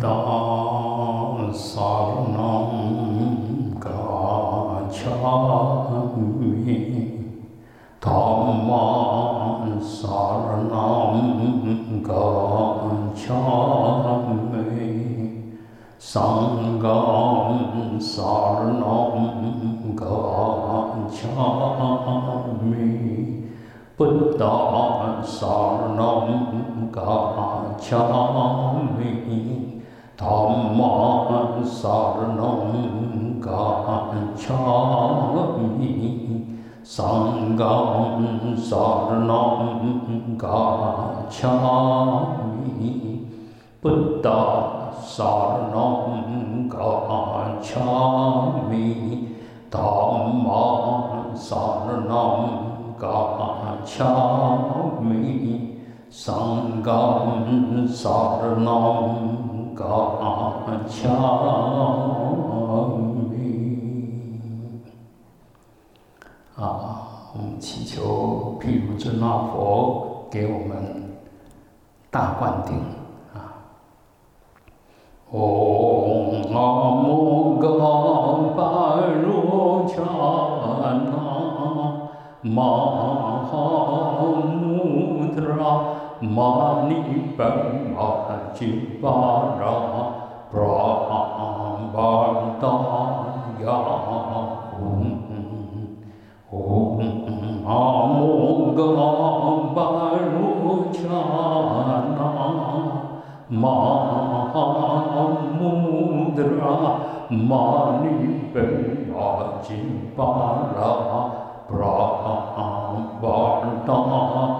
达萨埵嘎恰米，达玛萨埵嘎恰米，桑嘎萨埵嘎恰米。布达萨埵嘎恰米，达玛萨埵嘎恰米，桑嘎萨埵嘎恰米，布达萨埵嘎恰米，达玛萨埵。嘎恰米，桑嘎萨埵嘎恰米。啊，我们祈求毗卢遮那佛给我们大灌顶啊。唵阿上甘萨南嘎恰密啊，我们祈求毗卢遮那佛给我们大灌顶。啊！嗡那摩嘎巴罗伽那玛哈。穆德拉玛尼贝玛吉巴拉，布拉巴达雅吽，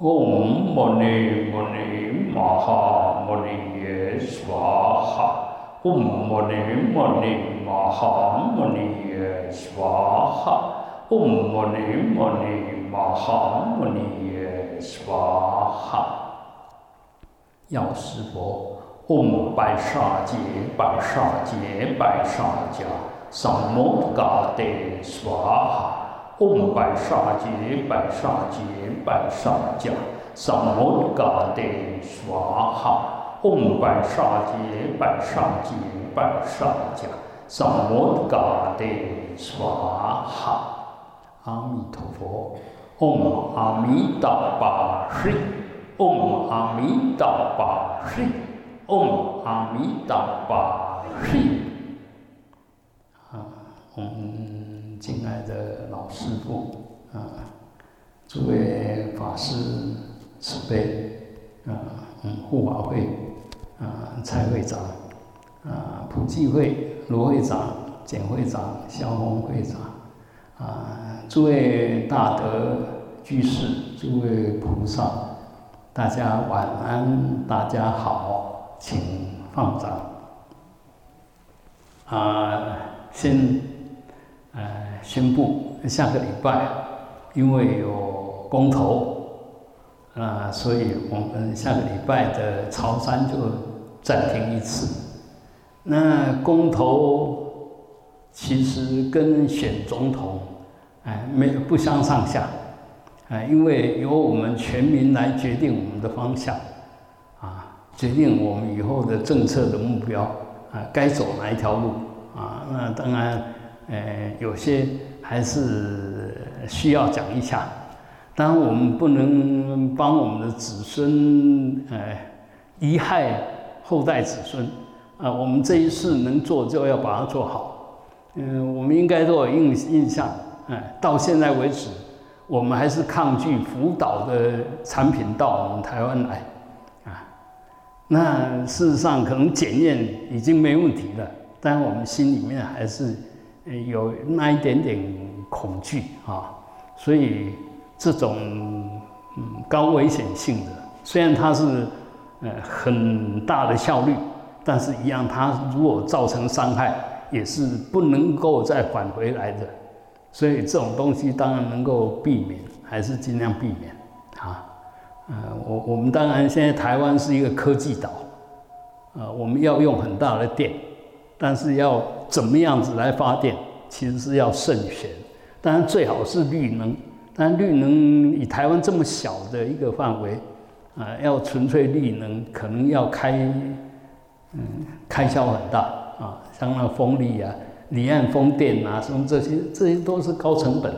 唵摩尼摩尼玛哈摩尼耶娑哈，唵摩尼摩尼玛哈摩尼耶娑哈，唵摩尼摩尼玛哈摩尼耶娑哈。药师佛，唵白沙劫白沙劫白沙迦，萨摩嘎德娑哈。唵白沙劫白沙劫白沙迦，萨摩嘎德娑哈。唵白沙劫白沙劫白沙迦，萨摩嘎德娑哈。阿弥陀佛。唵阿弥达巴悉。唵阿弥达巴悉。唵阿弥达巴悉。啊，唵。敬爱的老师傅啊，诸位法师慈悲啊，嗯，护法会啊，蔡会长啊，普济会罗会长、简会长、萧峰会长啊，诸位大德居士、诸位菩萨，大家晚安，大家好，请放掌啊，先。宣布下个礼拜，因为有公投，啊，所以我们下个礼拜的潮汕就暂停一次。那公投其实跟选总统，哎，没有不相上下，哎，因为由我们全民来决定我们的方向，啊，决定我们以后的政策的目标，啊，该走哪一条路，啊，那当然。呃，有些还是需要讲一下。当然，我们不能帮我们的子孙，呃，遗害后代子孙。啊，我们这一世能做，就要把它做好。嗯，我们应该都有印印象。哎，到现在为止，我们还是抗拒福岛的产品到我们台湾来。啊，那事实上可能检验已经没问题了，但我们心里面还是。有那一点点恐惧啊，所以这种嗯高危险性的，虽然它是呃很大的效率，但是一样它如果造成伤害，也是不能够再返回来的。所以这种东西当然能够避免，还是尽量避免啊。呃，我我们当然现在台湾是一个科技岛，呃，我们要用很大的电，但是要怎么样子来发电，其实是要慎选。当然最好是绿能，但绿能以台湾这么小的一个范围，啊，要纯粹绿能，可能要开，嗯，开销很大啊，像那风力啊。离岸风电啊，什么这些，这些都是高成本，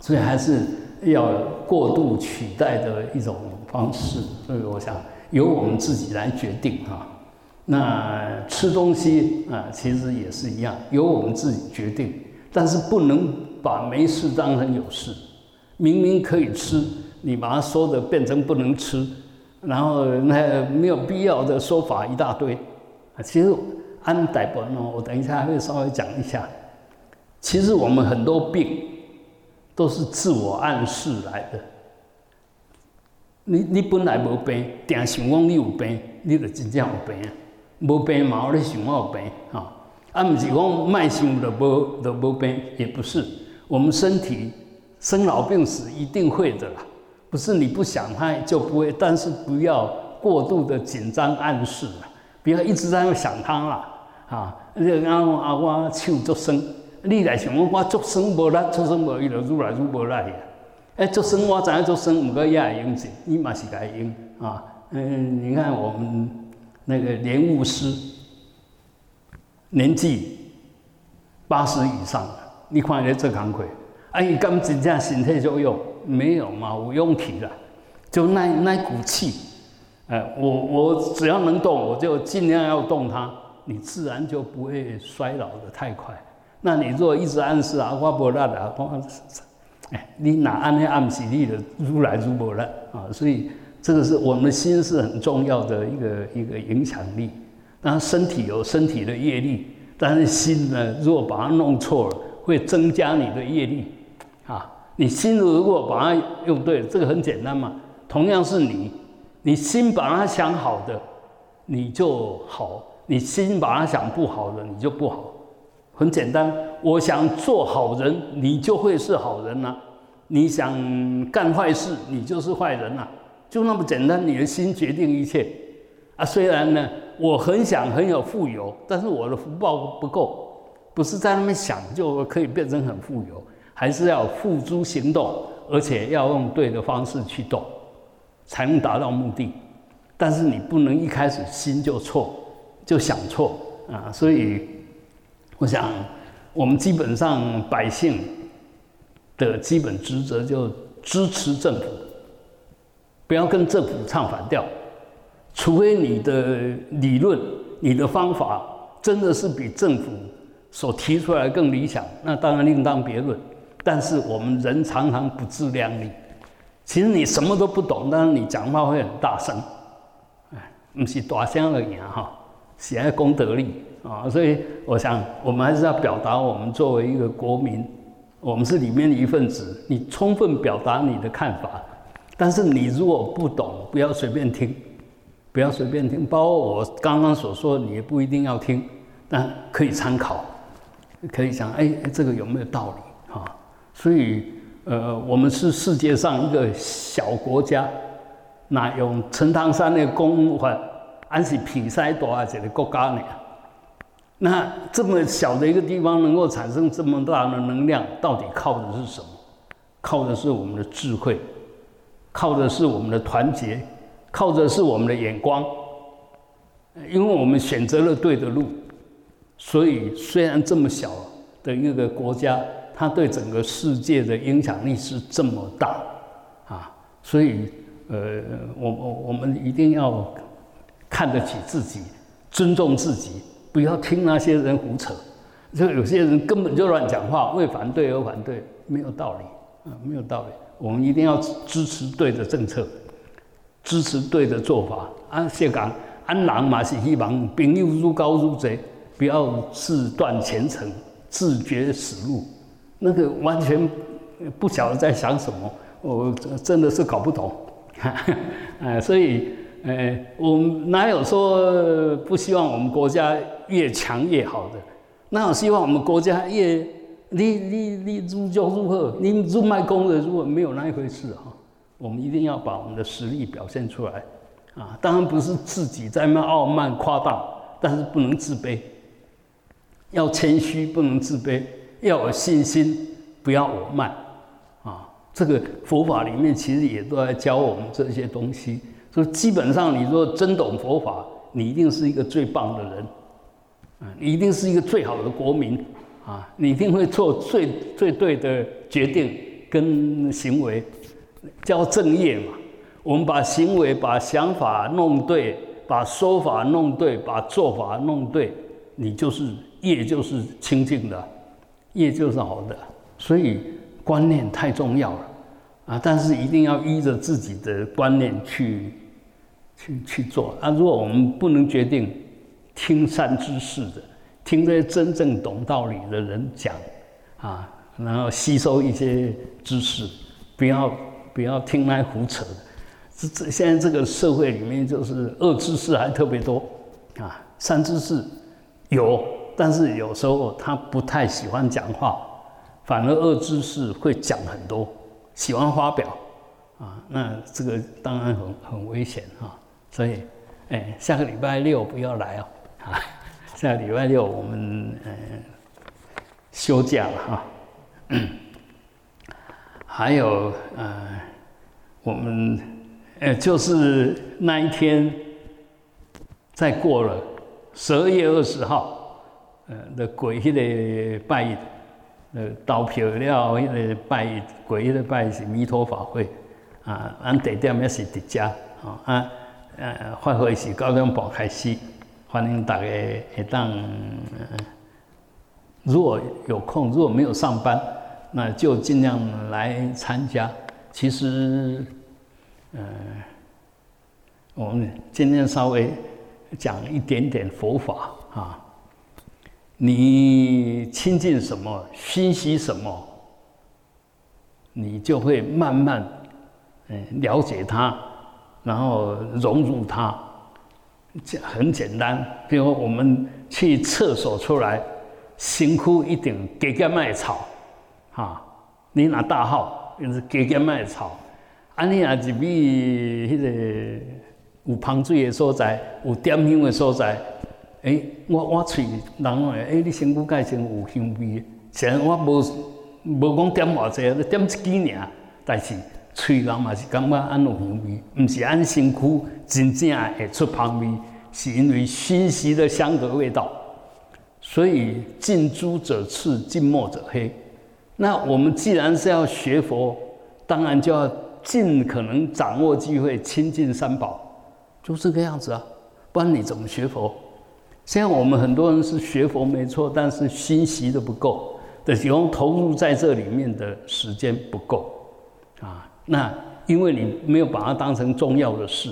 所以还是要过度取代的一种方式。所以我想由我们自己来决定哈。那吃东西啊，其实也是一样，由我们自己决定，但是不能把没事当成有事。明明可以吃，你把它说的变成不能吃，然后那没有必要的说法一大堆啊，其实。安代伯呢，我等一下会稍微讲一下。其实我们很多病都是自我暗示来的。你你本来无病，定想讲你有病，你就真正有病。无病嘛，你想我有病啊？啊，不是讲慢性的无的无病，也不是。我们身体生老病死一定会的啦，不是你不想它就不会，但是不要过度的紧张暗示，不要一直在想它啦。啊！你讲啊，我手足酸，你来想我，我足酸无力，足酸无伊就愈来愈无力呀。哎，足酸我知影足酸，毋过也会用钱，你嘛是该用啊。嗯，你看我们那个莲雾师，年纪八十以上了，你看伊做工课，啊，伊敢真正身体就用？没有嘛，我用体了，就那那股气。哎，我我只要能动，我就尽量要动它。你自然就不会衰老的太快。那你如果一直暗示啊，我不辣的，哎，你哪按那暗起力的，如来如不辣啊？所以这个是我们心是很重要的一个一个影响力。当然身体有身体的业力，但是心呢，如果把它弄错了，会增加你的业力啊。你心如果把它用对，这个很简单嘛。同样是你，你心把它想好的，你就好。你心把它想不好的，你就不好。很简单，我想做好人，你就会是好人呐。你想干坏事，你就是坏人呐。就那么简单，你的心决定一切。啊，虽然呢，我很想很有富有，但是我的福报不够，不是在那边想就可以变成很富有，还是要付诸行动，而且要用对的方式去动，才能达到目的。但是你不能一开始心就错。就想错啊，所以我想，我们基本上百姓的基本职责就支持政府，不要跟政府唱反调，除非你的理论、你的方法真的是比政府所提出来更理想，那当然另当别论。但是我们人常常不自量力，其实你什么都不懂，但是你讲话会很大声，哎，不是大声而已哈。喜爱功德力啊，所以我想，我们还是要表达我们作为一个国民，我们是里面的一份子。你充分表达你的看法，但是你如果不懂，不要随便听，不要随便听。包括我刚刚所说，你也不一定要听，但可以参考，可以想，哎，这个有没有道理啊？所以，呃，我们是世界上一个小国家，那用陈唐山的公法。安是平塞多啊，这个国家呢？那这么小的一个地方能够产生这么大的能量，到底靠的是什么？靠的是我们的智慧，靠的是我们的团结，靠的是我们的眼光。因为我们选择了对的路，所以虽然这么小的一个国家，它对整个世界的影响力是这么大啊！所以，呃，我我我们一定要。看得起自己，尊重自己，不要听那些人胡扯。就有些人根本就乱讲话，为反对而反对，没有道理啊，没有道理。我们一定要支持对的政策，支持对的做法。啊，谢讲，安郎嘛是希望朋友如高如贼，不要自断前程，自绝死路。那个完全不晓得在想什么，我真的是搞不懂。哎，所以。哎，我哪有说不希望我们国家越强越好的？那我希望我们国家越你你你如就如何，你入卖功的如果没有那一回事哈。我们一定要把我们的实力表现出来啊！当然不是自己在那傲慢夸大，但是不能自卑，要谦虚，不能自卑，要有信心，不要我慢啊！这个佛法里面其实也都在教我们这些东西。所以基本上，你说真懂佛法，你一定是一个最棒的人，啊，你一定是一个最好的国民啊，你一定会做最最对的决定跟行为，叫正业嘛。我们把行为、把想法弄对，把说法弄对，把做法弄对，你就是业，就是清净的，业就是好的。所以观念太重要了啊！但是一定要依着自己的观念去。去去做啊！如果我们不能决定听善知识的，听这些真正懂道理的人讲啊，然后吸收一些知识，不要不要听那胡扯。这这现在这个社会里面，就是恶知识还特别多啊，善知识有，但是有时候他不太喜欢讲话，反而恶知识会讲很多，喜欢发表啊，那这个当然很很危险啊。所以，哎，下个礼拜六不要来哦，啊，下礼拜六我们嗯休假了哈。还有呃，我们呃就是那一天，再过了十二月二十号，呃的鬼迄个拜，呃投票了迄个拜鬼迄个拜是弥陀法会，啊，俺地点也是迪家，啊。呃，法会是九点半开始，欢迎大家会当，如果有空，如果没有上班，那就尽量来参加。其实，呃，我们今天稍微讲一点点佛法啊。你亲近什么，熏习什么，你就会慢慢嗯了解它。然后融入它，很简单。比如我们去厕所出来，辛苦一点，给个麦草，哈，你拿大号，就是给个麦草。安尼也是比迄个有芳水的所在，有点香的所在。诶，我我喙人，诶，你身躯介先有香味。虽然我无无讲点偌济，点一支尔，但是。喙人嘛是感觉安有香味，毋是安身躯真正会出香味，是因为熏习的香的味道。所以近朱者赤，近墨者黑。那我们既然是要学佛，当然就要尽可能掌握机会，亲近三宝，就这个样子啊。不然你怎么学佛？现在我们很多人是学佛没错，但是熏习的不够，的用投入在这里面的时间不够。那因为你没有把它当成重要的事，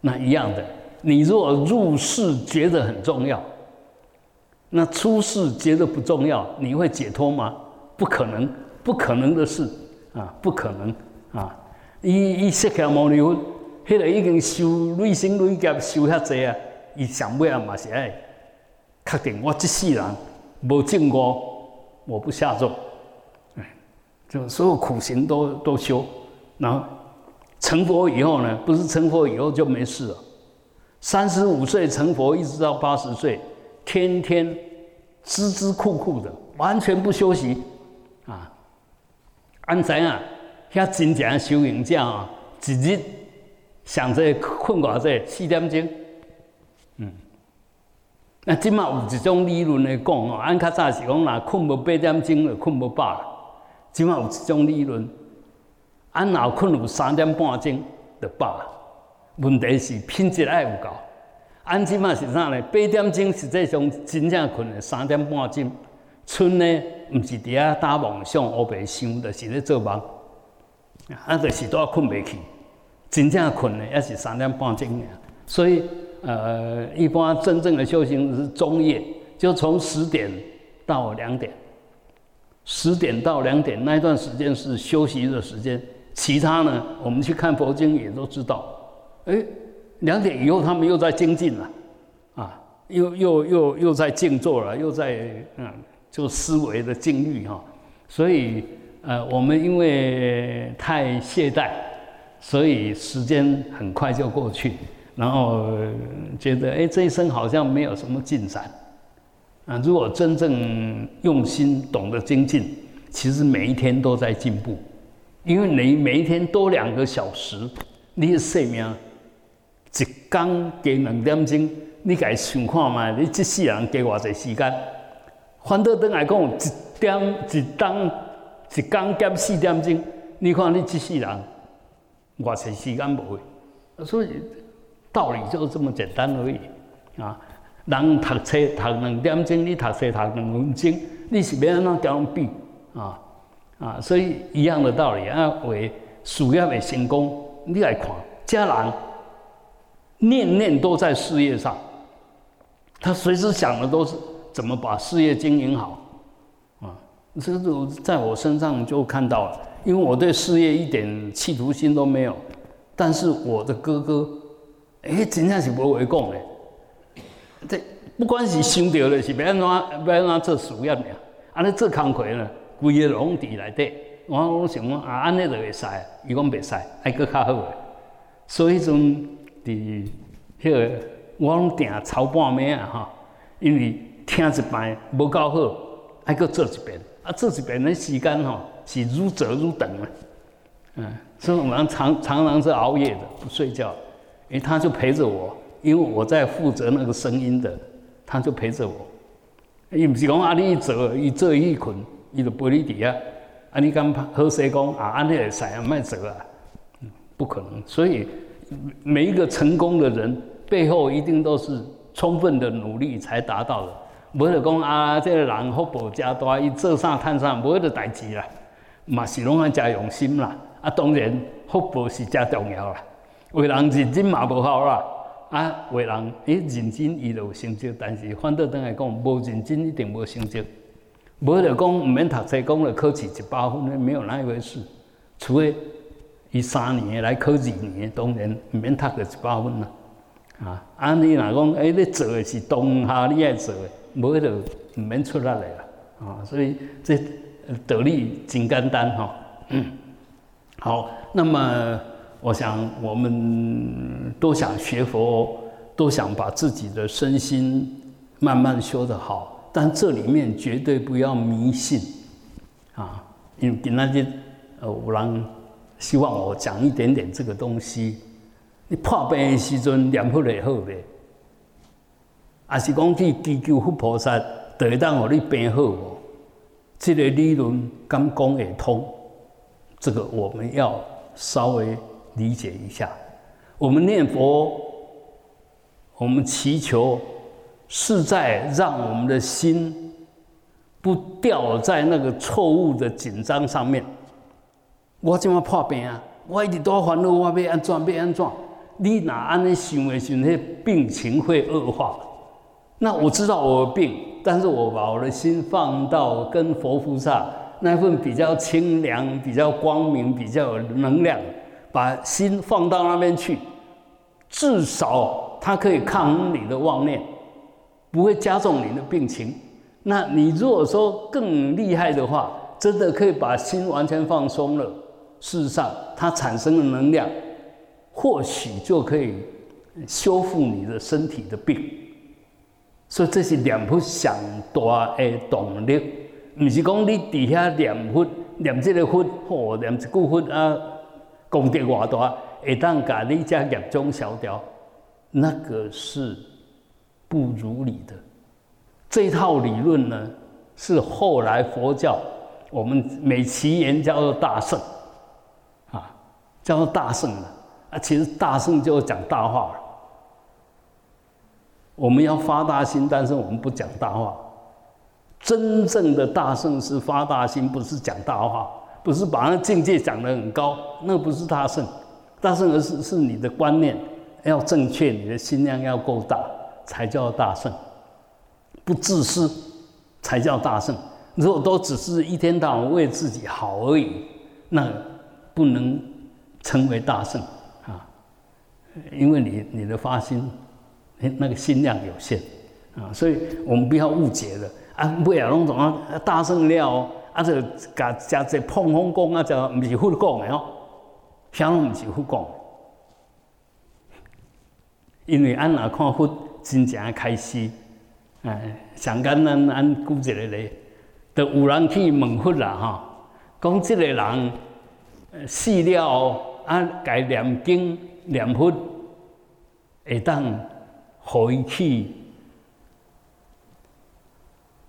那一样的，你若入世觉得很重要，那出世觉得不重要，你会解脱吗？不可能，不可能的事啊，不可能啊！伊伊释迦牟尼佛，迄个已经修累生累劫修遐济啊，伊上尾啊嘛是爱确定我这世人无证过，我不下咒。就所有苦行都都修，然后成佛以后呢，不是成佛以后就没事了。三十五岁成佛，一直到八十岁，天天孜孜酷酷的，完全不休息啊！安怎啊？遐真正修行者啊，一日想着困偌济四点钟，嗯，那今嘛有一种理论来讲哦，按较早是讲，若困无八点钟就困无饱。即码有一种理论，安若困有三点半钟就饱。问题是品质爱有够。安即码是啥呢？八点钟实际上真正困的三点半钟，剩呢毋是伫遐打梦想、乌白想，就是咧做梦。啊，就是都困袂去。真正困的也是三点半钟尔。所以，呃，一般真正的修行是中夜，就从十点到两点。十点到两点那一段时间是休息的时间，其他呢，我们去看佛经也都知道。哎，两点以后他们又在精进了，啊，又又又又在静坐了，又在嗯，就思维的境遇哈。所以呃，我们因为太懈怠，所以时间很快就过去，然后觉得哎，这一生好像没有什么进展。啊，如果真正用心懂得精进，其实每一天都在进步，因为你每一天多两个小时，你的生命一天加两点钟，你家想看嘛？你这世人加偌济时间？反倒等来讲，一点一当一天减四点钟，你看你这世人偌济时间无？所以道理就这么简单而已啊。人读册读两点钟，你读册读两分钟，你是要安怎交比啊？啊，所以一样的道理啊，为事业的成功，你来看，家人念念都在事业上，他随时想的都是怎么把事业经营好啊。这个在我身上就看到了，因为我对事业一点企图心都没有，但是我的哥哥，哎，真正是无为讲的。这不管是想到的是要安怎要安怎做事业呢？安尼做工课呢，规个拢伫内底。我我想讲啊，安尼就会使，伊讲袂使，还佫较好诶。所以阵伫迄个，我拢定操半暝啊哈，因为听一摆无够好，还佫做一遍。啊，做一遍的时间吼是愈做愈长啊。嗯，所以我们常常常是熬夜的，不睡觉，因为他就陪着我。因为我在负责那个声音的，他就陪着我。伊唔是讲啊，你做，伊做伊困，伊就陪你底下。啊，你敢好势讲啊，安尼会使啊，卖做啊，不可能。所以每一个成功的人背后一定都是充分的努力才达到的。无得讲啊，这个人福报加大，伊做啥摊啥，无得代志啦。嘛是拢爱加用心啦。啊，当然福报是加重要啦。为人认真嘛无好啦。啊，为人伊认真伊就有成就，但是反倒等来讲，无认真一定无成就。无就讲毋免读册，讲了考试一百分，没有那一回事。除非伊三年来考二年，当然毋免读个一百分啦。啊，啊你若讲，哎，你做的是当下你爱做的，无就毋免出力来啦。啊，所以这道理真简单吼。嗯，好，那么。我想，我们都想学佛，都想把自己的身心慢慢修得好，但这里面绝对不要迷信啊！因为那些呃，有人希望我讲一点点这个东西。你破病的时阵念佛会好呗？还是讲去祈求佛菩萨，就会当让你病好？这个理论敢讲会通？这个我们要稍微。理解一下，我们念佛，我们祈求，是在让我们的心不掉在那个错误的紧张上面。我怎么破病啊？我一直多烦恼，我要安怎？要安怎？你哪安尼想的时候，那病情会恶化。那我知道我有病，但是我把我的心放到跟佛菩萨那份比较清凉、比较光明、比较有能量。把心放到那边去，至少它可以抗衡你的妄念，不会加重你的病情。那你如果说更厉害的话，真的可以把心完全放松了。事实上，它产生的能量，或许就可以修复你的身体的病。所以这是念佛上大的动力，不是讲你底下念佛念这个佛，或念一句佛啊。功德偌大，会当把你家业种消掉，那个是不如理的。这套理论呢，是后来佛教我们美其言叫做大圣，啊，叫做大圣了。啊，其实大圣就是讲大话。我们要发大心，但是我们不讲大话。真正的大圣是发大心，不是讲大话。不是把那境界讲得很高，那不是大圣，大圣而是是你的观念要正确，你的心量要够大，才叫大圣。不自私才叫大圣。如果都只是一天到晚为自己好而已，那不能称为大圣啊，因为你你的发心，那个心量有限，啊，所以我们不要误解了啊，不要弄种啊大声了啊，就甲加这碰风讲啊，就唔是佛讲的哦，啥拢唔是佛讲，因为安若看佛真正开始，哎，上简单俺估一个咧，就有人去问佛啦哈，讲这个人死了后啊，该念经念佛会当回去。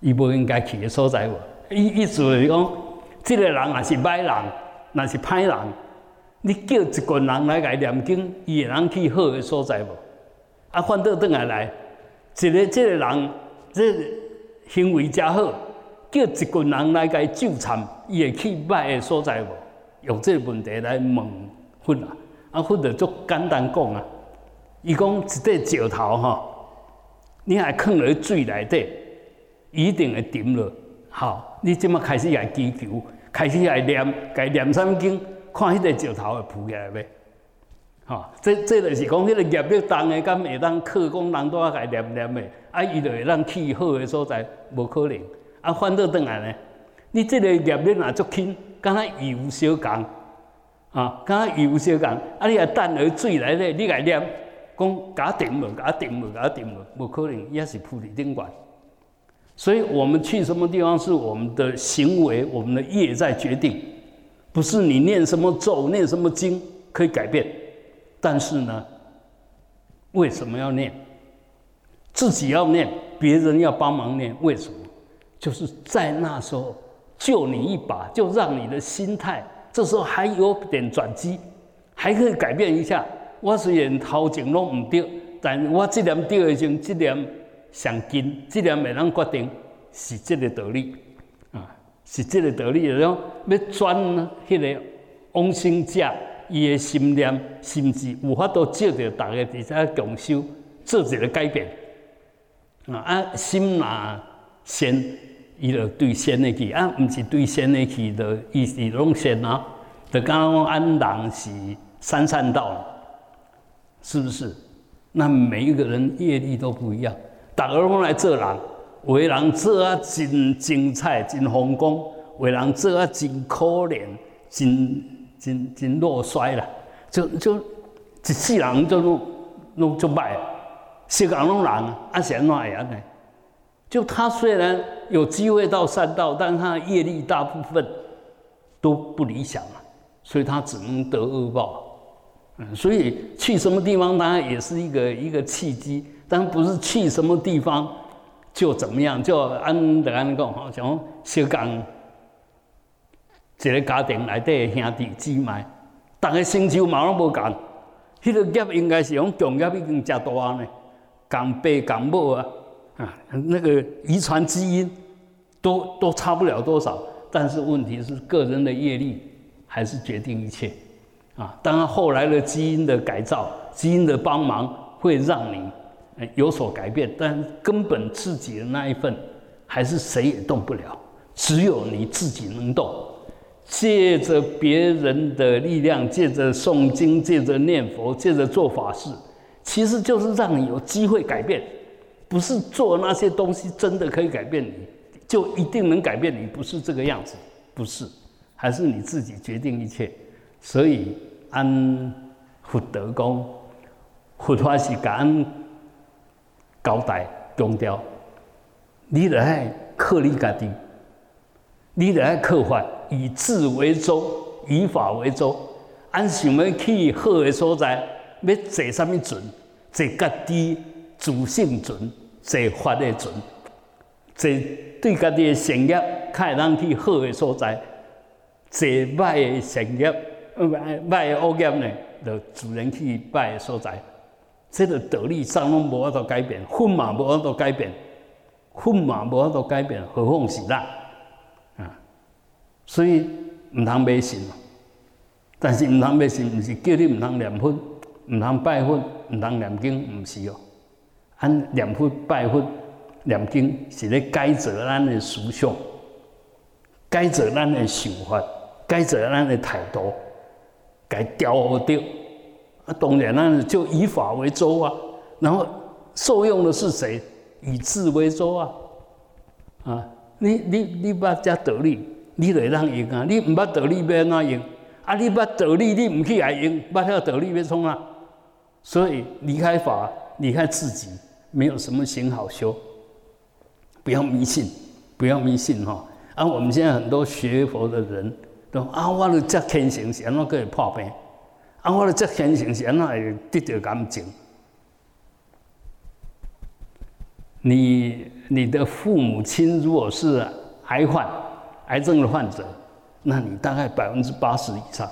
伊无应该去的所在无？意意思是讲，即个人也是歹人，若是歹人。你叫一群人来伊念经，伊会能去好的所在无？啊，反倒转来来，一个即个人，这行为真好，叫一群人来伊救惨，伊会去歹的所在无？用这个问题来问佛啊，啊，佛就足简单讲啊，伊讲一块石头吼，你还放在水内底。一定会沉落。好，你即马开始来祈求，开始来念，该念三经，看迄个石头会浮起来未？哈，这这就是讲，迄个业力重的，敢会当靠讲人多来念念的，啊，伊就会当去好的所在，无可能。啊，反倒转来呢，你这个业力若足轻，敢若油小共，啊，敢若油小共，啊，你啊等于水来咧，你来念，讲假定无，假定无，假定无，无可能，伊也是菩提顶悬。所以我们去什么地方，是我们的行为、我们的业在决定，不是你念什么咒、念什么经可以改变。但是呢，为什么要念？自己要念，别人要帮忙念，为什么？就是在那时候救你一把，就让你的心态这时候还有点转机，还可以改变一下。我虽然头前拢唔对，但我这念对已经，这念。上紧，这念会能决定是这个道理啊，是这个道理。就讲要转迄个往生者，伊的心念甚至有法度借着大家伫遮共修，做一个改变啊。啊，心若善，伊就对善的去；啊，毋是对善的去，就伊是拢善啊。就讲安人是三善道，是不是？那每一个人业力都不一样。逐个拢来做人，有的人做啊真精彩、真风光；有的人做啊真可怜、真真真落衰啦。就就一世人就拢拢就歹，世人拢人啊，是安怎样呢？就他虽然有机会到善道，但他的业力大部分都不理想啊，所以他只能得恶报。嗯，所以去什么地方，当然也是一个一个契机。但不是去什么地方就怎么样，就按得安讲吼，像小刚一个家庭内底兄弟姊妹，逐个成就嘛拢无共，迄个业应该是用共业已经食大呢，共爸共母啊，啊，那个遗传基因都都差不了多少，但是问题是个人的业力还是决定一切啊。当然后来的基因的改造、基因的帮忙会让你。有所改变，但根本自己的那一份，还是谁也动不了，只有你自己能动。借着别人的力量，借着诵经，借着念佛，借着做法事，其实就是让你有机会改变。不是做那些东西真的可以改变你，就一定能改变你，不是这个样子，不是，还是你自己决定一切。所以安福德公，佛法是讲。交代强调，你得爱克你家己，你得爱克法，以智为舟，以法为舟。按想要去好的所在，要坐什么船？坐家己自信船，坐法的船，坐对家己的善业，较会当去好的所在。坐歹的善业，歹歹的恶业呢，就自然去歹的所在。这个道理上拢无法度改变，分嘛无法度改变，分嘛无法度改变，何况是咱啊？所以毋通迷信，但是毋通迷信，毋是叫你毋通念佛、毋通拜佛、毋通念经，毋是哦。按念佛、拜佛、念经是咧改造咱的思想，改造咱的想法，改造咱的态度，该调掉。啊，当然呢，就以法为舟啊。然后受用的是谁？以智为舟啊！啊，你你你捌遮道理，你就会当用啊！你毋捌道理要安怎用？啊，你捌道理，你毋去来用，捌晓道理要创啊！所以离开法，离开自己，没有什么行好修。不要迷信，不要迷信哈！啊，我们现在很多学佛的人都啊，我的这天性是安怎可以破病？啊，我的这天性是安怎会得到感情？你你的父母亲如果是癌患、癌症的患者，那你大概百分之八十以上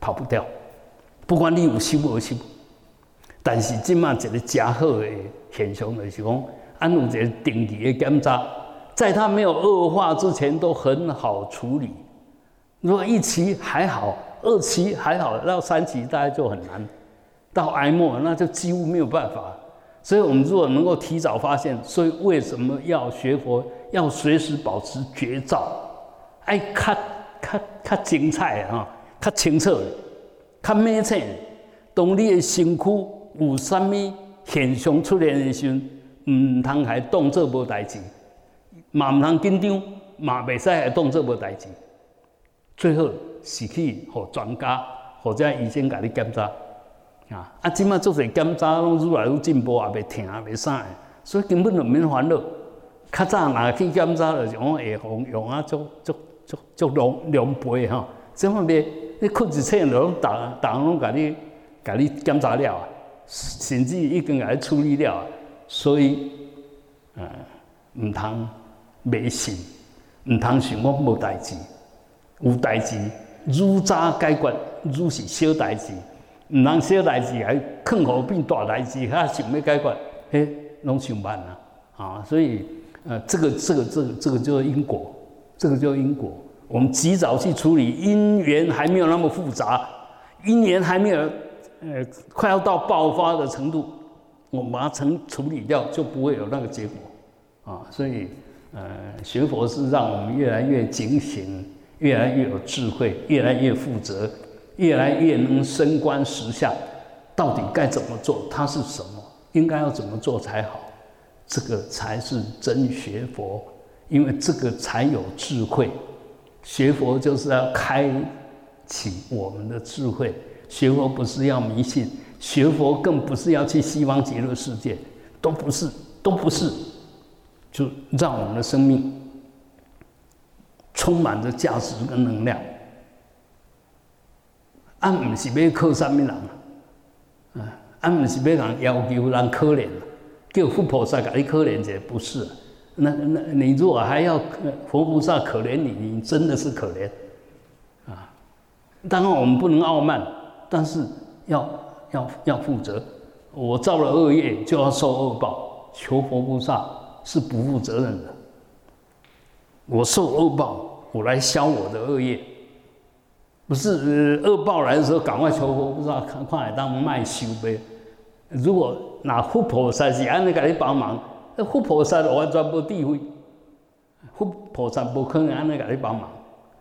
跑不掉。不管你有修无修，但是即嘛一个加好的现象就是讲，安有一个定期的检查，在他没有恶化之前都很好处理。如果一期还好，二期还好，到三期大家就很难，到癌末那就几乎没有办法。所以，我们如果能够提早发现，所以为什么要学佛？要随时保持觉照，爱看、看、看精彩啊，看清澈，看明清。当你的身躯有啥物现象出现的时，唔通还当做无代志，嘛唔通紧张，嘛袂使还当做无代志。最好是去互专家或者医生甲你检查。啊！啊，即卖做些检查，拢愈来愈进步，也袂疼，也袂啥的，所以根本就免烦恼。较早若去检查，就是讲会用用啊，足足足足量量倍吼。即方面，你困一醒，就拢逐逐拢甲你甲你检查了啊，甚至已经甲你处理了啊。所以，呃，毋通迷信，毋通想我无代志，有代志愈早解决愈是小代志。毋通小代志还更何变大代志？遐想要解决，嘿，拢想慢啦，啊，所以，呃，这个、这个、这个、这个叫因果，这个叫因果。我们及早去处理因缘，还没有那么复杂，因缘还没有，呃，快要到爆发的程度，我们把它成处理掉，就不会有那个结果，啊，所以，呃，学佛是让我们越来越警醒，越来越有智慧，越来越负责。越来越能升官识相，到底该怎么做？它是什么？应该要怎么做才好？这个才是真学佛，因为这个才有智慧。学佛就是要开启我们的智慧。学佛不是要迷信，学佛更不是要去西方极乐世界，都不是，都不是，就让我们的生命充满着价值跟能量。俺唔是要靠什么人啊？俺唔是要人要求人可怜，叫佛菩萨给你可怜者，不是。那那你如果还要佛菩萨可怜你，你真的是可怜啊！当然我们不能傲慢，但是要要要负责。我造了恶业，就要受恶报。求佛菩萨是不负责任的。我受恶报，我来消我的恶业。不是恶报来的时候，赶快求佛，不知道看快当卖修呗。如果那佛菩萨是安尼给你帮忙，那佛菩萨完全无智慧，佛菩萨不可能安尼给你帮忙。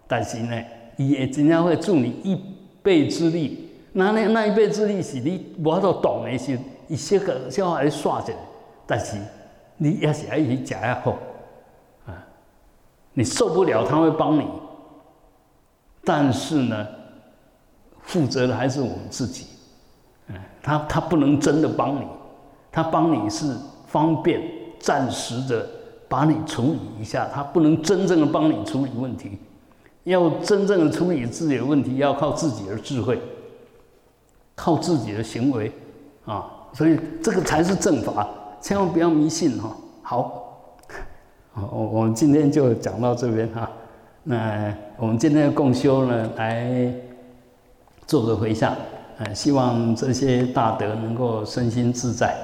但是呢，伊会真正会助你一臂之力。那那那一臂之力是你无法度懂的时，伊小个小孩你刷着，但是你也是爱去食也好。你受不了，他会帮你。但是呢，负责的还是我们自己。嗯，他他不能真的帮你，他帮你是方便暂时的把你处理一下，他不能真正的帮你处理问题。要真正的处理自己的问题，要靠自己的智慧，靠自己的行为啊。所以这个才是正法，千万不要迷信哈。好，好，我我们今天就讲到这边哈。那我们今天的共修呢，来做个回向，呃，希望这些大德能够身心自在。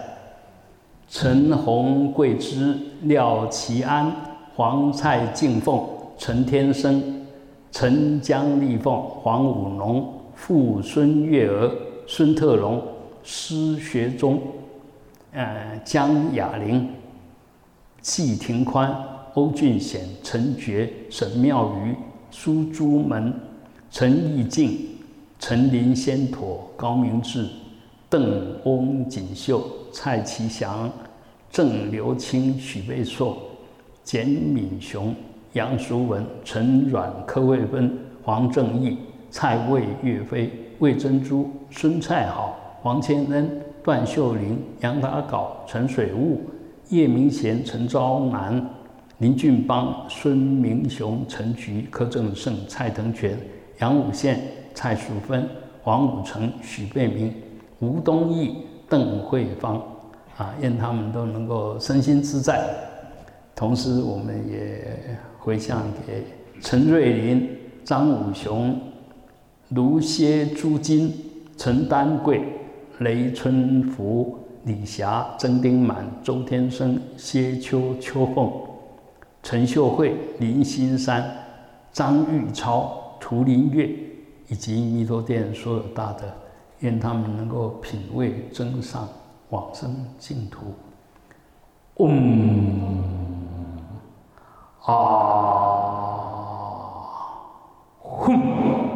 陈红桂枝、廖其安、黄蔡敬凤、陈天生、陈江立凤、黄武龙、傅孙月娥、孙特龙、施学忠、呃，江雅玲、季廷宽。欧俊显、陈觉、沈妙瑜、苏朱门、陈义静、陈林仙妥、高明志、邓翁锦绣、蔡其祥、郑留清、许备硕、简敏雄、杨淑文、陈阮、柯卫芬、黄正义、蔡魏、岳飞、魏珍珠、孙蔡好、黄千恩、段秀玲、杨达镐、陈水务、叶明贤、陈昭南、林俊邦、孙明雄、陈菊、柯正胜、蔡腾全、杨武宪、蔡淑芬、黄武成、许贝明、吴东义、邓慧芳。啊，愿他们都能够身心自在。同时，我们也回向给陈瑞林、张武雄、卢歇朱金、陈丹桂、雷春福、李霞、曾丁满、周天生、谢秋秋凤、陈秀慧、林新山、张玉超、涂林月，以及弥陀殿所有大德，愿他们能够品味增上。往生净土，嗡啊，吽。